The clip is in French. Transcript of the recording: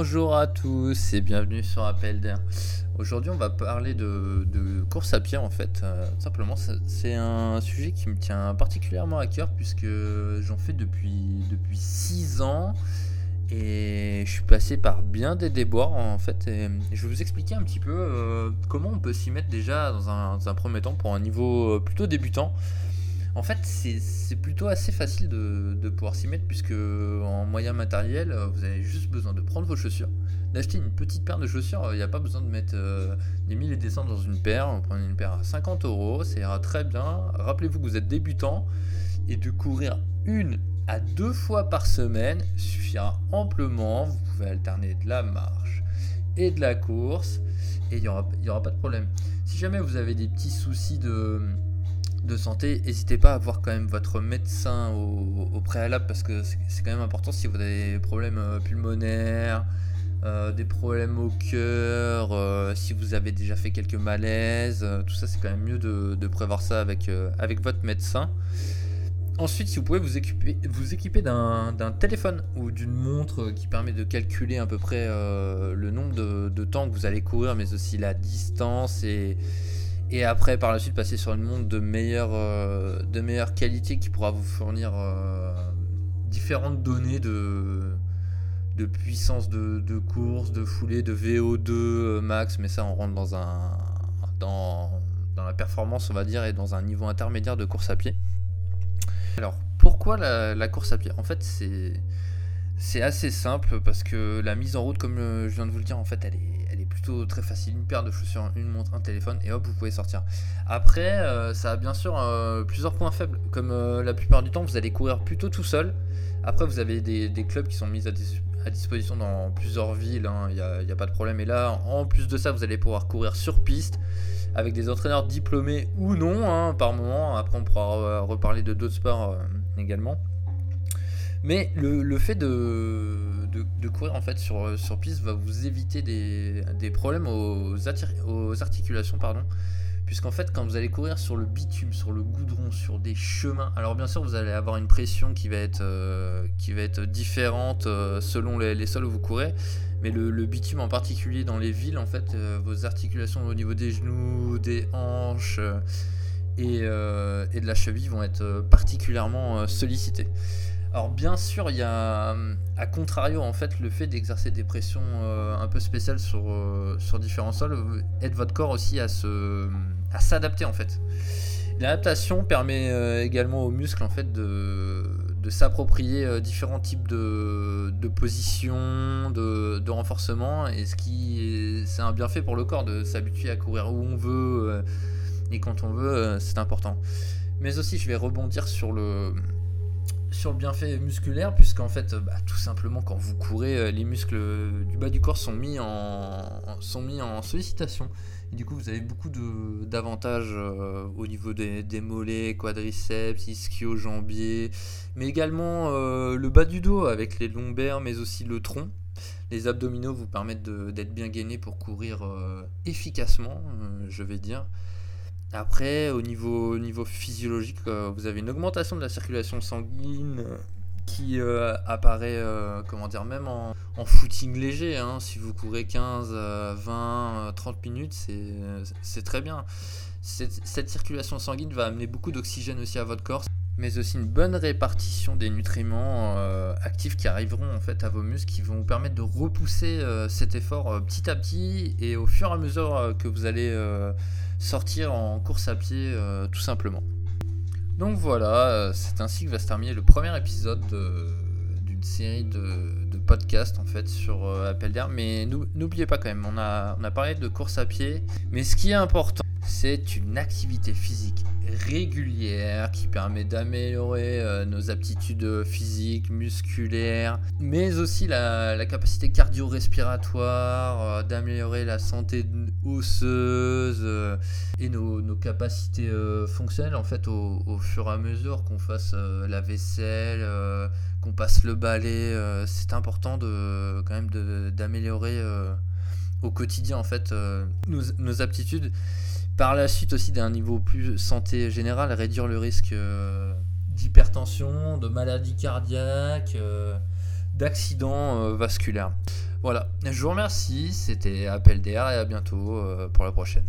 Bonjour à tous et bienvenue sur Appel d'air. Aujourd'hui, on va parler de, course à pied en fait. Euh, simplement, c'est un sujet qui me tient particulièrement à cœur puisque j'en fais depuis depuis 6 ans et je suis passé par bien des déboires en fait. Et je vais vous expliquer un petit peu euh, comment on peut s'y mettre déjà dans un, dans un, premier temps pour un niveau euh, plutôt débutant. En fait, c'est plutôt assez facile de, pouvoir s'y mettre puisque en moyen matériel, euh, vous avez juste besoin de prendre vos chaussures, d'acheter une petite paire de chaussures. Il n'y a pas besoin de mettre euh, des 1000 et des cents dans une paire. Vous prenez une paire à 50 euros, ça ira très bien. Rappelez-vous que vous êtes débutant et de courir une à deux fois par semaine suffira amplement. Vous pouvez alterner de la marche et de la course et il n'y aura pas de problème. Si jamais vous avez des petits soucis de de santé, n'hésitez pas à voir quand même votre médecin au, préalable parce que c'est quand même important si vous avez des problèmes euh, pulmonaires, euh, des problèmes au cœur, euh, si vous avez déjà fait quelques malaises, tout ça c'est quand même mieux de, prévoir ça avec, avec votre médecin. Ensuite, si vous pouvez vous équiper, vous équiper d'un téléphone ou d'une montre qui permet de calculer à peu près le nombre de, de, temps que vous allez courir, mais aussi la distance et, et après par la suite passer sur une montre de meilleure, euh, de meilleure qualité qui pourra vous fournir euh, différentes données de, de puissance de, course, de foulée, de VO2 euh, max, mais ça on rentre dans un dans, dans la performance on va dire et dans un niveau intermédiaire de course à pied. Alors pourquoi la course à pied? En fait c'est c'est assez simple parce que la mise en route, comme je viens de vous le dire, en fait, elle est, plutôt très facile. Une paire de chaussures, une montre, un téléphone, et hop, vous pouvez sortir. Après, euh, ça a bien sûr euh, plusieurs points faibles. Comme euh, la plupart du temps, vous allez courir plutôt tout seul. Après, vous avez des, clubs qui sont mis à, disposition dans plusieurs villes, il hein, n'y a, pas de problème. Et là, en plus de ça, vous allez pouvoir courir sur piste avec des entraîneurs diplômés ou non, hein, par moment. Après, on pourra reparler de d'autres sports également. Mais le, fait de, courir en fait sur, piste va vous éviter des, problèmes aux, articulations. pardon Puisqu'en fait, quand vous allez courir sur le bitume, sur le goudron, sur des chemins, alors bien sûr, vous allez avoir une pression qui va être, euh, qui va être différente euh, selon les, sols où vous courez. Mais le, bitume en particulier dans les villes, en fait, euh, vos articulations au niveau des genoux, des hanches et de la cheville vont être particulièrement sollicitées. Alors bien sûr, il y a, à contrario, en fait, le fait d'exercer des pressions euh, un peu spéciales sur, euh, sur différents sols aide votre corps aussi à se, à s'adapter en fait. L'adaptation permet euh, également aux muscles en fait de, de s'approprier différents types de, de positions, de, de, renforcement, et ce qui c'est un bienfait pour le corps de s'habituer à courir où on veut et quand on veut, c'est important. Mais aussi, je vais rebondir sur le sur le bienfait musculaire, puisqu'en fait, bah, tout simplement, quand vous courez, euh, les muscles du bas du corps sont mis en, sont mis en sollicitation. Et du coup, vous avez beaucoup d'avantages euh, au niveau des, mollets, quadriceps, ischio-jambiers, mais également euh, le bas du dos avec les lombaires, mais aussi le tronc. Les abdominaux vous permettent d'être bien gainés pour courir efficacement, je vais dire. Après, au niveau, niveau physiologique, euh, vous avez une augmentation de la circulation sanguine euh, qui euh, apparaît, comment dire, même en, footing léger. Hein. si vous courez 15, 20, 30 minutes, c'est très bien. Cette, circulation sanguine va amener beaucoup d'oxygène aussi à votre corps, mais aussi une bonne répartition des nutriments actifs qui arriveront en fait à vos muscles, qui vont vous permettre de repousser cet effort petit à petit et au fur et à mesure que vous allez sortir en course à pied euh, tout simplement. Donc voilà, euh, c'est ainsi que va se terminer le premier épisode d'une série de, podcasts en fait sur euh, Appel d'air. Mais n'oubliez pas quand même, on a, on a parlé de course à pied. Mais ce qui est important, c'est une activité physique régulière qui permet d'améliorer euh, nos aptitudes physiques, musculaires, mais aussi la, capacité cardio-respiratoire, euh, d'améliorer la santé osseuse euh, et nos, capacités fonctionnelles en fait au, fur et à mesure qu'on fasse la vaisselle, qu'on passe le balai. c'est important de quand même d'améliorer au quotidien en fait nos, nos aptitudes par la suite aussi d'un niveau plus santé générale, réduire le risque euh, d'hypertension, de maladie cardiaque, euh, d'accidents vasculaires. Voilà, je vous remercie, c'était Appel d'air et à bientôt pour la prochaine.